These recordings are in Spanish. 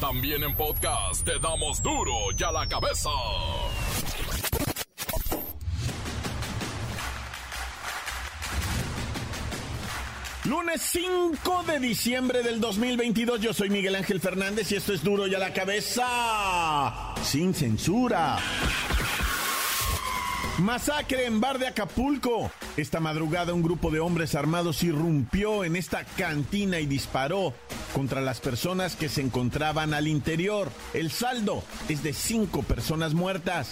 También en podcast te damos duro y a la cabeza. Lunes 5 de diciembre del 2022, yo soy Miguel Ángel Fernández y esto es duro y a la cabeza, sin censura. Masacre en bar de Acapulco. Esta madrugada un grupo de hombres armados irrumpió en esta cantina y disparó contra las personas que se encontraban al interior. El saldo es de cinco personas muertas.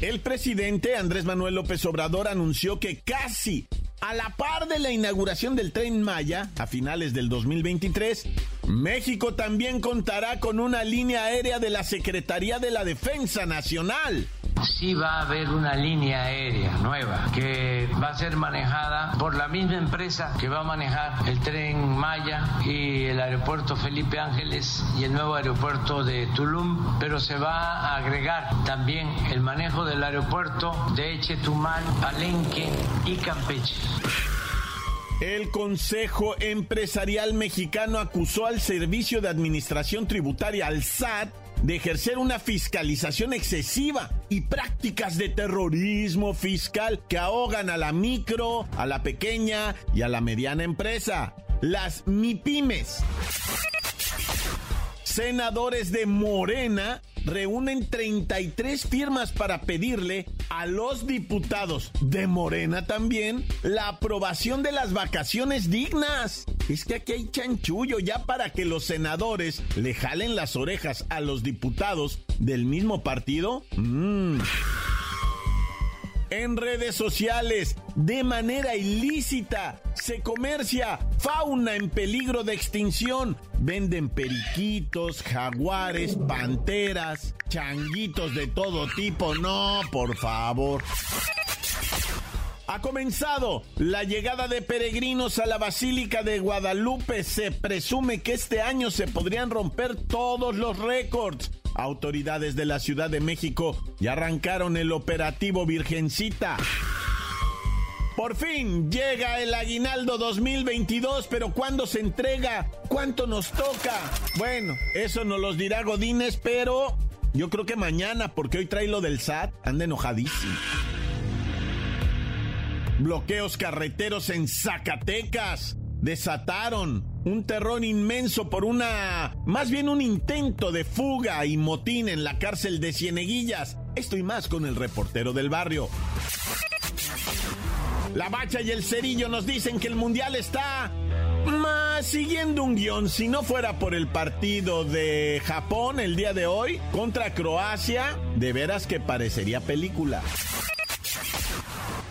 El presidente Andrés Manuel López Obrador anunció que casi a la par de la inauguración del tren Maya a finales del 2023, México también contará con una línea aérea de la Secretaría de la Defensa Nacional sí va a haber una línea aérea nueva que va a ser manejada por la misma empresa que va a manejar el tren Maya y el aeropuerto Felipe Ángeles y el nuevo aeropuerto de Tulum, pero se va a agregar también el manejo del aeropuerto de Echetumal, Palenque y Campeche. El Consejo Empresarial Mexicano acusó al Servicio de Administración Tributaria, al SAT, de ejercer una fiscalización excesiva y prácticas de terrorismo fiscal que ahogan a la micro, a la pequeña y a la mediana empresa, las MIPIMES. Senadores de Morena reúnen 33 firmas para pedirle a los diputados de Morena también la aprobación de las vacaciones dignas. Es que aquí hay chanchullo ya para que los senadores le jalen las orejas a los diputados del mismo partido. Mm en redes sociales de manera ilícita. Se comercia fauna en peligro de extinción. Venden periquitos, jaguares, panteras, changuitos de todo tipo. No, por favor. Ha comenzado la llegada de peregrinos a la Basílica de Guadalupe. Se presume que este año se podrían romper todos los récords. Autoridades de la Ciudad de México ya arrancaron el operativo Virgencita. Por fin llega el aguinaldo 2022, pero ¿cuándo se entrega? ¿Cuánto nos toca? Bueno, eso nos los dirá Godínez, pero yo creo que mañana, porque hoy trae lo del SAT, anda enojadísimo. Bloqueos carreteros en Zacatecas desataron un terror inmenso por una, más bien un intento de fuga y motín en la cárcel de Cieneguillas. Esto y más con el reportero del barrio. La bacha y el cerillo nos dicen que el mundial está más siguiendo un guion. Si no fuera por el partido de Japón el día de hoy contra Croacia, de veras que parecería película.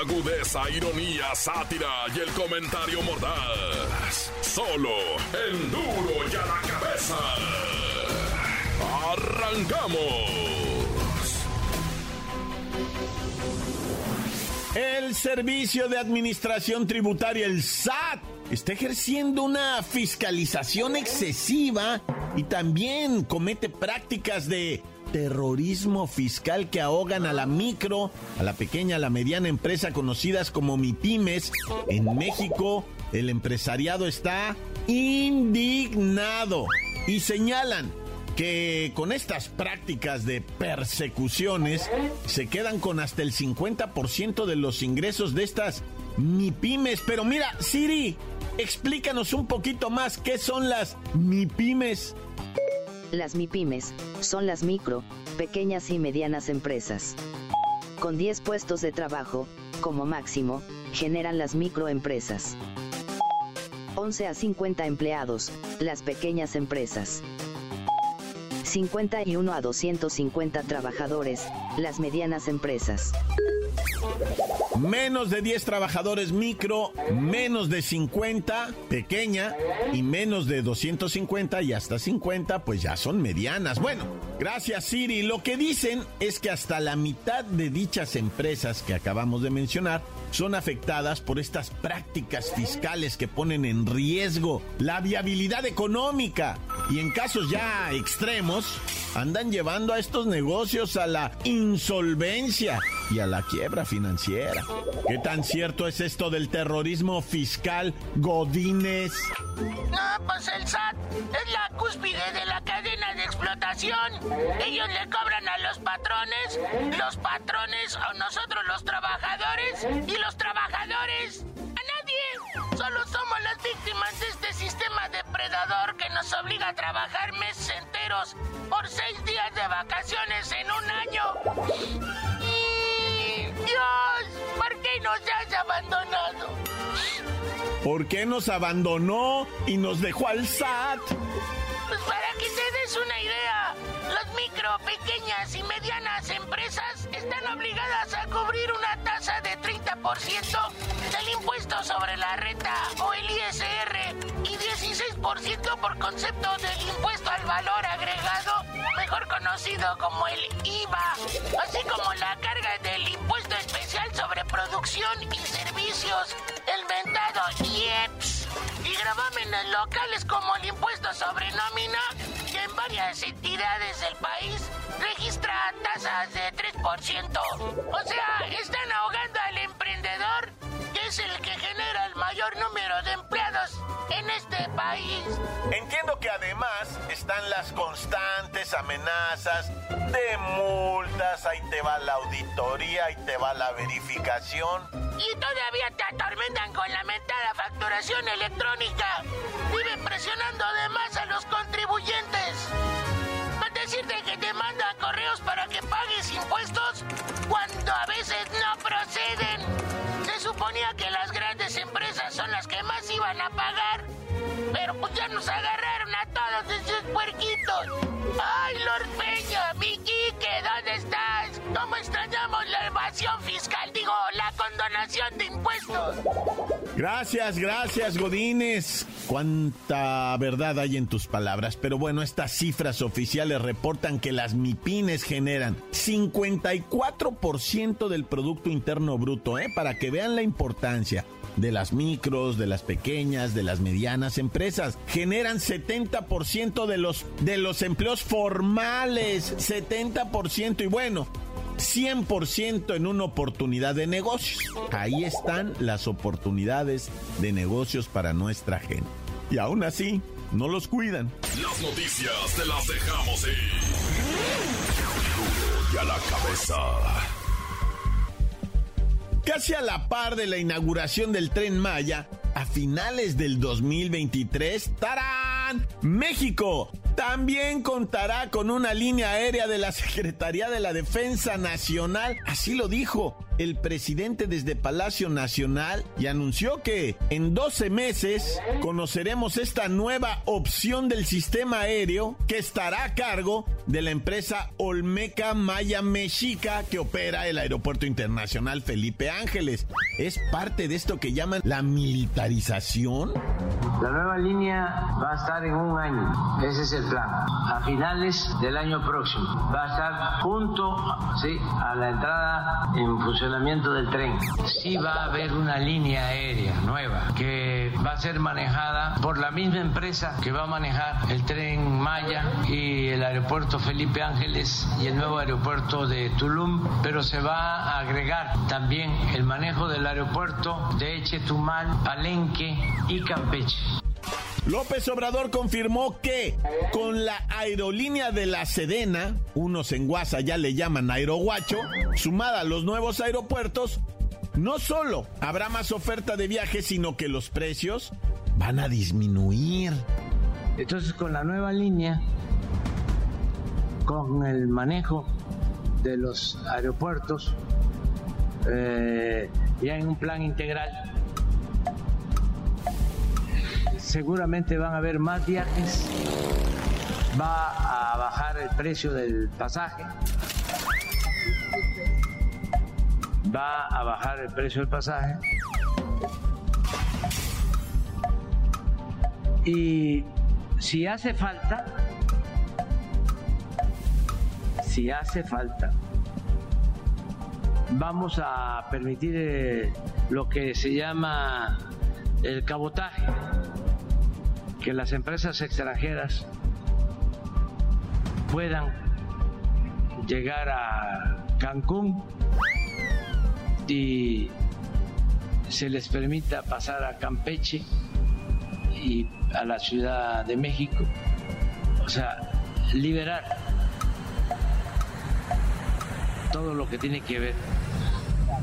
agudeza, ironía, sátira y el comentario mordaz. Solo el duro y a la cabeza. ¡Arrancamos! El Servicio de Administración Tributaria, el SAT, está ejerciendo una fiscalización excesiva y también comete prácticas de terrorismo fiscal que ahogan a la micro, a la pequeña, a la mediana empresa conocidas como MIPIMES. En México, el empresariado está indignado y señalan que con estas prácticas de persecuciones se quedan con hasta el 50% de los ingresos de estas MIPIMES. Pero mira, Siri, explícanos un poquito más qué son las MIPIMES. Las MIPIMES son las micro, pequeñas y medianas empresas. Con 10 puestos de trabajo, como máximo, generan las microempresas. 11 a 50 empleados, las pequeñas empresas. 51 a 250 trabajadores, las medianas empresas. Menos de 10 trabajadores micro, menos de 50 pequeña y menos de 250 y hasta 50 pues ya son medianas. Bueno, gracias Siri. Lo que dicen es que hasta la mitad de dichas empresas que acabamos de mencionar son afectadas por estas prácticas fiscales que ponen en riesgo la viabilidad económica y en casos ya extremos andan llevando a estos negocios a la insolvencia y a la quiebra financiera. ¿Qué tan cierto es esto del terrorismo fiscal Godínez? No, pues el SAT es la cúspide de la cadena de explotación. Ellos le cobran a los patrones, los patrones a nosotros los trabajadores y los trabajadores a nadie. Solo somos las víctimas de este sistema depredador que nos obliga a trabajar meses enteros por seis días de vacaciones en un año. Dios, ¿por qué nos has abandonado? ¿Por qué nos abandonó y nos dejó al SAT? Pues para que te des una idea, las micro, pequeñas y medianas empresas están obligadas a cubrir una tasa de 30% del impuesto sobre la renta o el ISR y 16% por concepto del impuesto al valor agregado, mejor conocido como el IVA, así como la carga del impuesto especial sobre producción y servicios, el mentado IEPS, y gravámenes locales como el impuesto sobre nómina, que en varias entidades del país registra tasas de 3%. O sea, están ahogando al emprendedor, es el que genera el mayor número de empleados en este país. Entiendo que además están las constantes amenazas de multas, ahí te va la auditoría, ahí te va la verificación. Y todavía te atormentan con la mentada facturación electrónica. Viven presionando además a los contribuyentes. Es decirte que te mandan correos para que pagues impuestos cuando a veces no proceden. Suponía que las grandes empresas son las que más iban a pagar. Pero pues ya nos agarraron a todos esos puerquitos. ¡Ay, Lord Peña, mi Quique, ¿dónde estás? ¿Cómo extrañamos la evasión fiscal? Digo, la condonación de impuestos. Gracias, gracias, Godínez. Cuánta verdad hay en tus palabras. Pero bueno, estas cifras oficiales reportan que las MIPINES generan 54% del Producto Interno Bruto, ¿eh? Para que vean la importancia de las micros, de las pequeñas, de las medianas empresas. Generan 70% de los, de los empleos formales, 70%. Y bueno, 100% en una oportunidad de negocios. Ahí están las oportunidades de negocios para nuestra gente. Y aún así, no los cuidan. Las noticias te las dejamos ir. Y a la cabeza. Casi a la par de la inauguración del tren Maya, a finales del 2023, ¡tarán! México también contará con una línea aérea de la Secretaría de la Defensa Nacional. Así lo dijo el presidente desde Palacio Nacional y anunció que en 12 meses conoceremos esta nueva opción del sistema aéreo que estará a cargo de la empresa Olmeca Maya Mexica que opera el Aeropuerto Internacional Felipe Ángeles. Es parte de esto que llaman la militarización. La nueva línea va a estar en un año. Ese es el plan. A finales del año próximo. Va a estar junto ¿sí? a la entrada en funcionamiento del tren. Sí va a haber una línea aérea nueva que va a ser manejada por la misma empresa que va a manejar el tren Maya y el aeropuerto Felipe Ángeles y el nuevo aeropuerto de Tulum, pero se va a agregar también el manejo del aeropuerto de Chetumal, Palenque y Campeche. López Obrador confirmó que con la aerolínea de la Sedena, unos en Guasa ya le llaman Aeroguacho, sumada a los nuevos aeropuertos, no solo habrá más oferta de viajes, sino que los precios van a disminuir. Entonces con la nueva línea, con el manejo de los aeropuertos, eh, ya en un plan integral, seguramente van a haber más viajes, va a bajar el precio del pasaje. Va a bajar el precio del pasaje. Y si hace falta, si hace falta, vamos a permitir eh, lo que se llama el cabotaje, que las empresas extranjeras puedan llegar a Cancún y se les permita pasar a Campeche y a la Ciudad de México. O sea, liberar todo lo que tiene que ver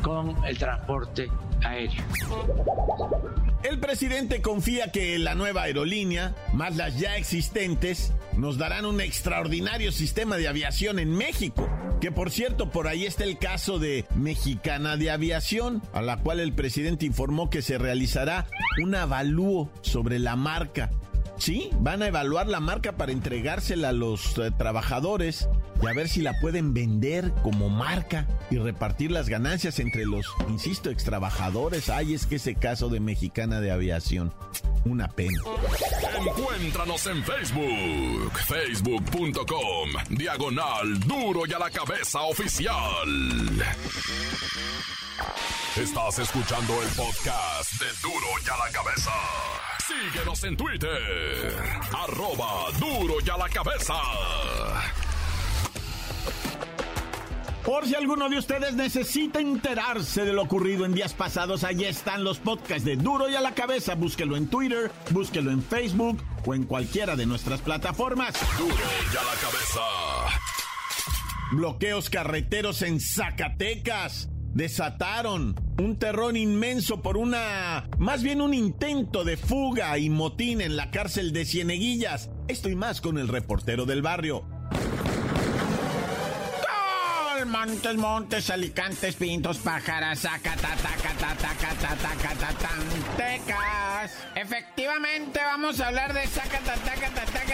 con el transporte aéreo. El presidente confía que la nueva aerolínea, más las ya existentes, nos darán un extraordinario sistema de aviación en México. Que por cierto, por ahí está el caso de Mexicana de Aviación, a la cual el presidente informó que se realizará un avalúo sobre la marca. Sí, van a evaluar la marca para entregársela a los eh, trabajadores y a ver si la pueden vender como marca y repartir las ganancias entre los, insisto, extrabajadores. Ay, es que ese caso de Mexicana de Aviación, una pena. Encuéntranos en Facebook, facebook.com, diagonal duro y a la cabeza oficial. Estás escuchando el podcast de duro y a la cabeza. Síguenos en Twitter, arroba duro y a la cabeza. Por si alguno de ustedes necesita enterarse de lo ocurrido en días pasados, allí están los podcasts de Duro y a la cabeza. Búsquelo en Twitter, búsquelo en Facebook o en cualquiera de nuestras plataformas. Duro y a la cabeza. Bloqueos carreteros en Zacatecas desataron un terror inmenso por una, más bien un intento de fuga y motín en la cárcel de Cieneguillas. Esto y más con el reportero del barrio. Montes, montes, alicantes, pintos, pájaras, tecas. Efectivamente, vamos a hablar de Zacatecas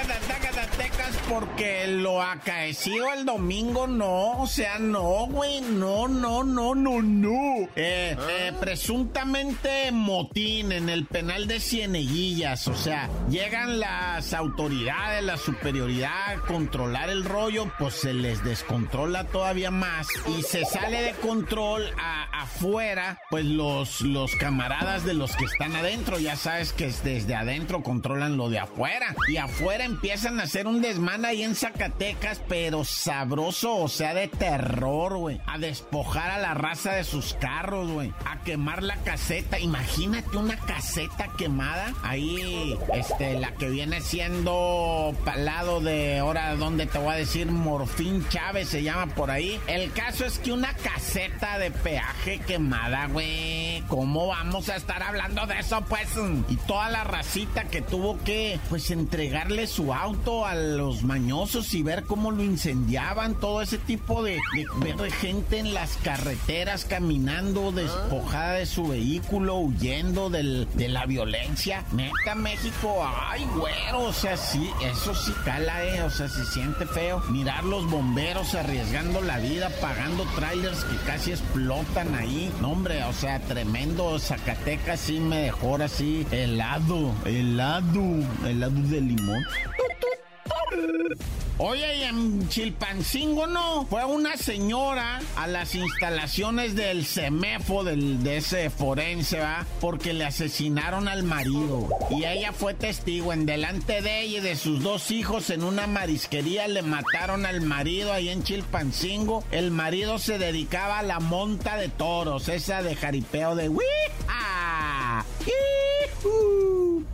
porque lo acaecido el domingo no, o sea, no, güey, no, no, no, no, no. Eh, eh, presuntamente motín en el penal de Cieneguillas, o sea, llegan las autoridades, la superioridad a controlar el rollo, pues se les descontrola todavía más y se sale de control afuera, pues los, los camaradas de los que están adentro, ya sabes que desde adentro controlan lo de afuera y afuera empiezan a hacer un desmán ahí en Zacatecas, pero sabroso, o sea, de terror, güey, a despojar a la raza de sus carros, güey, a quemar la caseta, imagínate una caseta quemada, ahí, este, la que viene siendo palado de, ahora, ¿dónde te voy a decir? Morfín Chávez se llama por ahí, el caso es que una caseta de peaje quemada, güey. ¿Cómo vamos a estar hablando de eso, pues? Y toda la racita que tuvo que, pues, entregarle su auto a los mañosos y ver cómo lo incendiaban. Todo ese tipo de, ver gente en las carreteras caminando despojada de su vehículo, huyendo de la violencia. Neta, México, ay, güero. O sea, sí, eso sí cala, eh. O sea, se siente feo. Mirar los bomberos arriesgando la vida pagando trailers que casi explotan ahí. No, hombre, o sea, tremendo. Zacatecas sí me dejó así helado, helado, helado de limón. Oye, y en Chilpancingo no, fue una señora a las instalaciones del CEMEFO, del, de ese forense, ¿va? Porque le asesinaron al marido. Y ella fue testigo en delante de ella y de sus dos hijos en una marisquería. Le mataron al marido ahí en Chilpancingo. El marido se dedicaba a la monta de toros, esa de jaripeo de... ¡Wii! ¡Ah!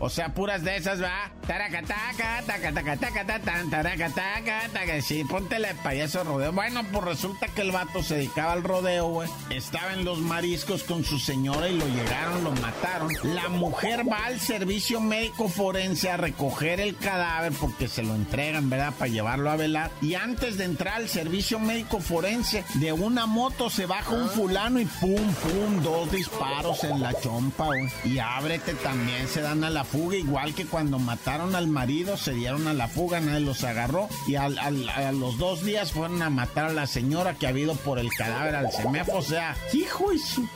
O sea, puras de esas, va. Taracataca, tacataca, tan, taracataca, taca. Sí, póntele payaso rodeo. Bueno, pues resulta que el vato se dedicaba al rodeo, güey. Estaba en los mariscos con su señora y lo llegaron, lo mataron. La mujer va al servicio médico forense a recoger el cadáver porque se lo entregan, ¿verdad? Para llevarlo a velar. Y antes de entrar al servicio médico forense, de una moto se baja un fulano y pum, pum, dos disparos en la chompa, güey. Y ábrete también, se dan a la fuga, igual que cuando mataron al marido, se dieron a la fuga, nadie los agarró y a los dos días fueron a matar a la señora que ha habido por el cadáver al semefo, o sea, hijo y su...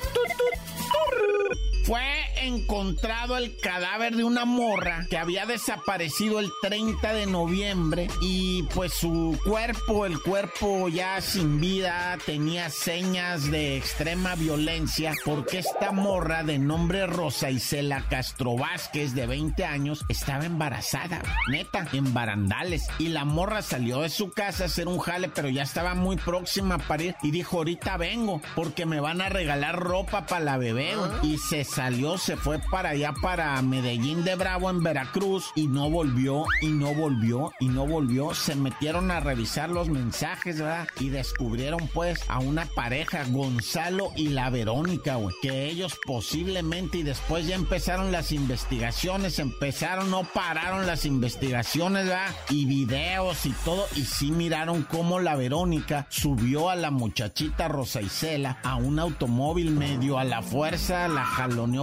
Fue encontrado el cadáver de una morra que había desaparecido el 30 de noviembre y pues su cuerpo, el cuerpo ya sin vida, tenía señas de extrema violencia porque esta morra de nombre Rosa Isela Castro Vázquez de 20 años estaba embarazada, neta, en barandales. Y la morra salió de su casa a hacer un jale pero ya estaba muy próxima a parir y dijo ahorita vengo porque me van a regalar ropa para la bebé y se salió, se fue para allá, para Medellín de Bravo en Veracruz y no volvió y no volvió y no volvió. Se metieron a revisar los mensajes, ¿verdad? Y descubrieron pues a una pareja, Gonzalo y la Verónica, güey. Que ellos posiblemente y después ya empezaron las investigaciones, empezaron, no pararon las investigaciones, ¿verdad? Y videos y todo. Y sí miraron cómo la Verónica subió a la muchachita Rosa Isela a un automóvil medio a la fuerza, la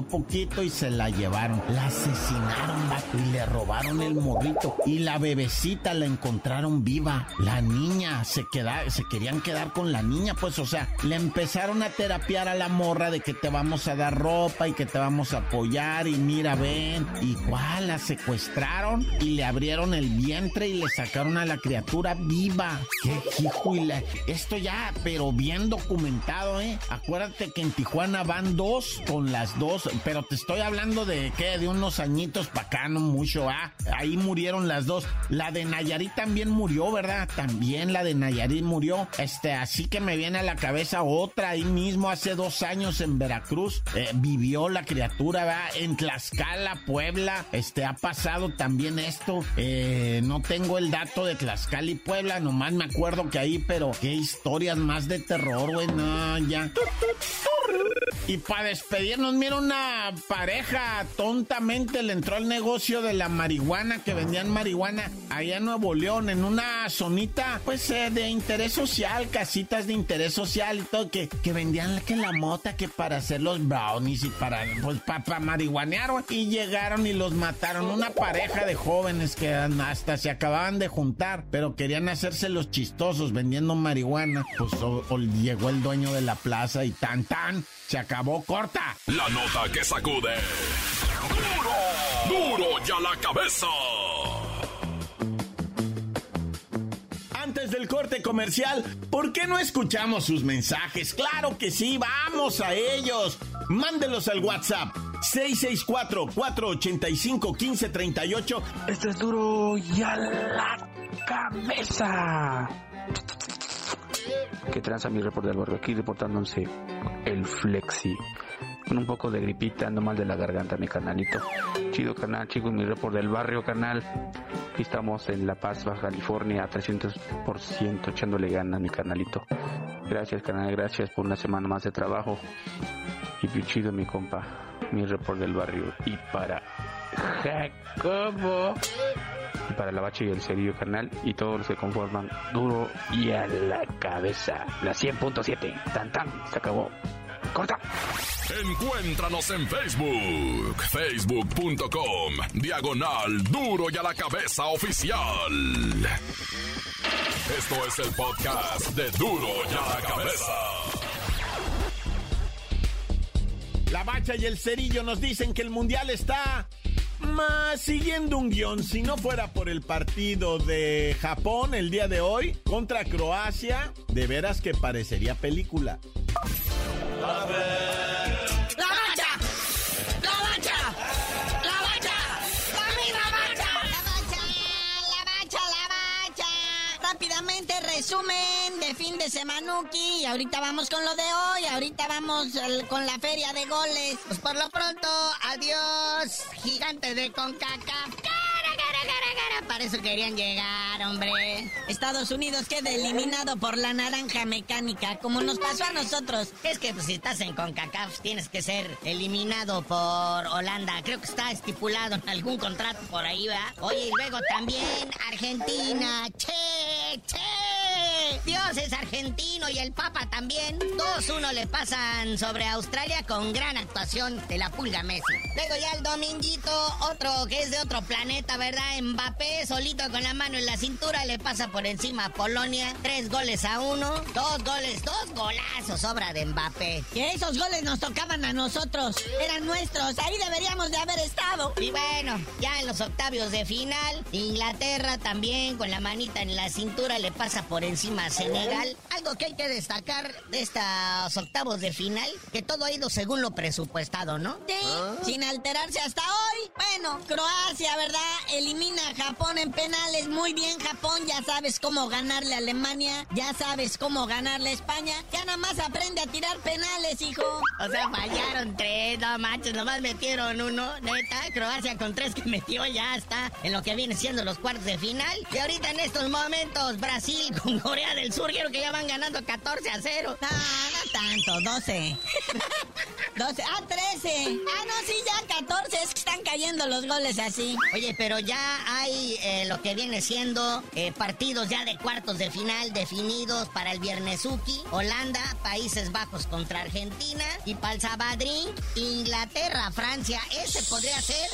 poquito y se la llevaron. La asesinaron, y le robaron el morrito. Y la bebecita la encontraron viva. La niña se queda, se querían quedar con la niña, pues, o sea, le empezaron a terapiar a la morra de que te vamos a dar ropa y que te vamos a apoyar y mira, ven. Igual la secuestraron y le abrieron el vientre y le sacaron a la criatura viva. Qué hijo y Esto ya, pero bien documentado, ¿eh? Acuérdate que en Tijuana van dos con las dos, pero te estoy hablando de qué, de unos añitos para acá, no mucho, ah. Ahí murieron las dos. La de Nayarit también murió, ¿verdad? También la de Nayarit murió. Este, así que me viene a la cabeza otra ahí mismo, hace dos años en Veracruz, eh, vivió la criatura, ¿verdad? En Tlaxcala, Puebla, este, ha pasado también esto. Eh, no tengo el dato de Tlaxcala y Puebla, nomás me acuerdo que ahí, pero qué historias más de terror, güey, no, ya. Y para despedirnos, mira, una pareja tontamente le entró al negocio de la marihuana, que vendían marihuana allá en Nuevo León, en una zonita, pues, eh, de interés social, casitas de interés social y todo, que, que vendían que la mota, que para hacer los brownies y para, pues, para marihuanear, y llegaron y los mataron. Una pareja de jóvenes que hasta se acababan de juntar, pero querían hacerse los chistosos vendiendo marihuana. Pues llegó el dueño de la plaza y tan tan se corta. La nota que sacude. ¡Duro! ¡Duro ya la cabeza! Antes del corte comercial, ¿por qué no escuchamos sus mensajes? Claro que sí, vamos a ellos. Mándelos al WhatsApp 664-485-1538. Esto es duro ya la cabeza. Que tranza mi reporte del barrio aquí reportándose el Flexi. Con un poco de gripita, ando mal de la garganta, mi canalito. Chido canal, chicos, mi report del barrio canal. Aquí estamos en La Paz, Baja California, a 300% echándole ganas, mi canalito. Gracias, canal, gracias por una semana más de trabajo. Y bien chido, mi compa, mi report del barrio. Y para Jacobo para la bache y el cerillo carnal y todos los que conforman duro y a la cabeza. La 100.7. Tan tan. Se acabó. Corta. Encuéntranos en Facebook, facebook.com, diagonal duro y a la cabeza oficial. Esto es el podcast de duro y a la cabeza. La bacha y el cerillo nos dicen que el mundial está más siguiendo un guion, si no fuera por el partido de Japón el día de hoy contra Croacia, de veras que parecería película. resumen fin de semanuki. Ahorita vamos con lo de hoy. Ahorita vamos con la feria de goles. Pues por lo pronto, adiós, gigante de CONCACAF. Para eso querían llegar, hombre. Estados Unidos queda eliminado por la naranja mecánica, como nos pasó a nosotros. Es que pues, si estás en CONCACAF tienes que ser eliminado por Holanda. Creo que está estipulado en algún contrato por ahí, ¿va? Oye, y luego también Argentina. Che, che. Dios es argentino y el Papa también. 2-1 le pasan sobre Australia con gran actuación de la pulga Messi. Luego ya el dominguito, otro que es de otro planeta, ¿verdad? Mbappé, solito con la mano en la cintura, le pasa por encima a Polonia. Tres goles a uno. Dos goles, dos golazos, obra de Mbappé. Que esos goles nos tocaban a nosotros. Eran nuestros. Ahí deberíamos de haber estado. Y bueno, ya en los octavios de final, Inglaterra también con la manita en la cintura le pasa por encima a Senegal. Algo que hay que destacar de estos octavos de final, que todo ha ido según lo presupuestado, ¿no? Sí, sin alterarse hasta hoy. Bueno, Croacia, ¿verdad? Elimina a Japón en penales. Muy bien, Japón. Ya sabes cómo ganarle a Alemania. Ya sabes cómo ganarle a España. Ya nada más aprende a tirar penales, hijo. O sea, fallaron tres, no manches, nomás metieron uno. Neta, Croacia con tres que metió ya está en lo que viene siendo los cuartos de final. Y ahorita en estos momentos, Brasil con Corea del Sur, quiero que ya van ganando 14 a 0. No, no tanto, 12. 12, ah, 13. Ah, no, sí, ya 14. Es que están cayendo los goles así. Oye, pero ya hay eh, lo que viene siendo eh, partidos ya de cuartos de final definidos para el Viernesuki. Holanda, Países Bajos contra Argentina. Y para el Sabadrín, Inglaterra, Francia. Ese podría ser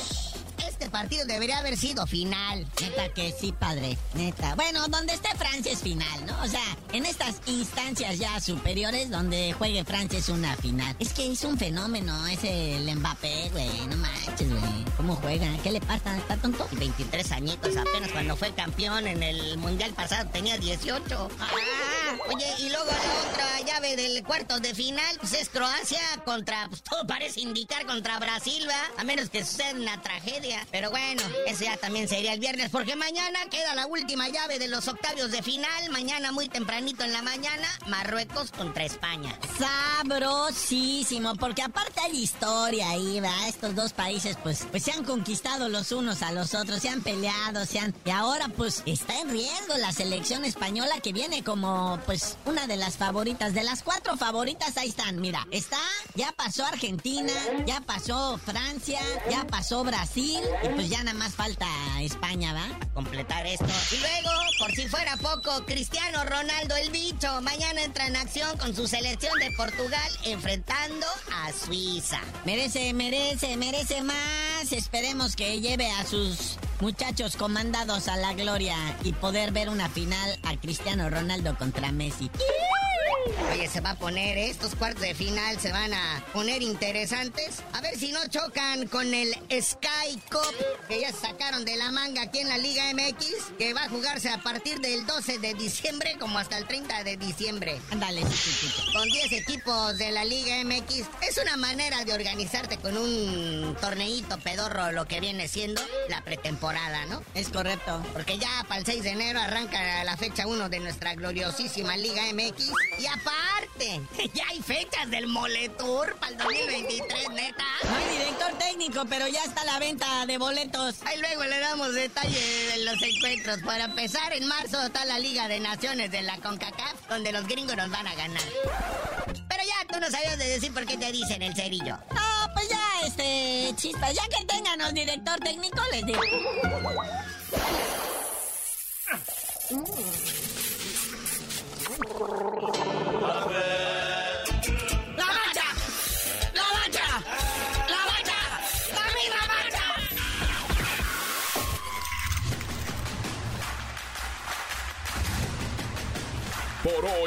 este partido debería haber sido final. Neta que sí, padre. Neta. Bueno, donde esté Francia es final, ¿no? O sea, en estas instancias ya superiores donde juegue Francia es una final. Es que es un fenómeno ese el Mbappé, güey. No manches, güey. ¿Cómo juega? ¿Qué le pasa? ¿Está tonto? 23 añitos apenas cuando fue campeón en el mundial pasado tenía 18. Ah, oye, y luego la otra llave del cuarto de final pues es Croacia contra, pues todo parece indicar contra Brasil, ¿va? A menos que suceda una tragedia. Pero bueno, ese ya también sería el viernes, porque mañana queda la última llave de los octavios de final. Mañana muy tempranito en la mañana, Marruecos contra España. Sabrosísimo, porque aparte hay historia ahí, ¿va? Estos dos países, pues, pues se han conquistado los unos a los otros, se han peleado, se han... Y ahora, pues, está en riesgo la selección española que viene como, pues, una de las favoritas. De las cuatro favoritas, ahí están, mira. Está, ya pasó Argentina, ya pasó Francia, ya pasó Brasil y pues ya nada más falta España, ¿va? completar esto. Y luego, por si fuera poco, Cristiano Ronaldo el bicho mañana entra en acción con su selección de Portugal enfrentando a Suiza. Merece, merece, merece más. Esperemos que lleve a sus muchachos comandados a la gloria y poder ver una final a Cristiano Ronaldo contra Messi. Oye, se va a poner, ¿eh? estos cuartos de final se van a poner interesantes. A ver si no chocan con el Sky Cup que ya sacaron de la manga aquí en la Liga MX, que va a jugarse a partir del 12 de diciembre como hasta el 30 de diciembre. Ándale, Con 10 equipos de la Liga MX. Es una manera de organizarte con un torneito pedorro, lo que viene siendo la pretemporada, ¿no? Es correcto. Porque ya para el 6 de enero arranca la fecha 1 de nuestra gloriosísima Liga MX. Y aparte, ya hay fechas del Moletour para el 2023, neta. No hay director técnico, pero ya está la venta de boletos. Ahí luego le damos detalle de los encuentros. Para empezar, en marzo está la Liga de Naciones de la CONCACAF, donde los gringos nos van a ganar. Pero ya tú no sabías de decir por qué te dicen el cerillo. No, pues ya, este, chispas, ya que tengan un director técnico, les digo. ¡La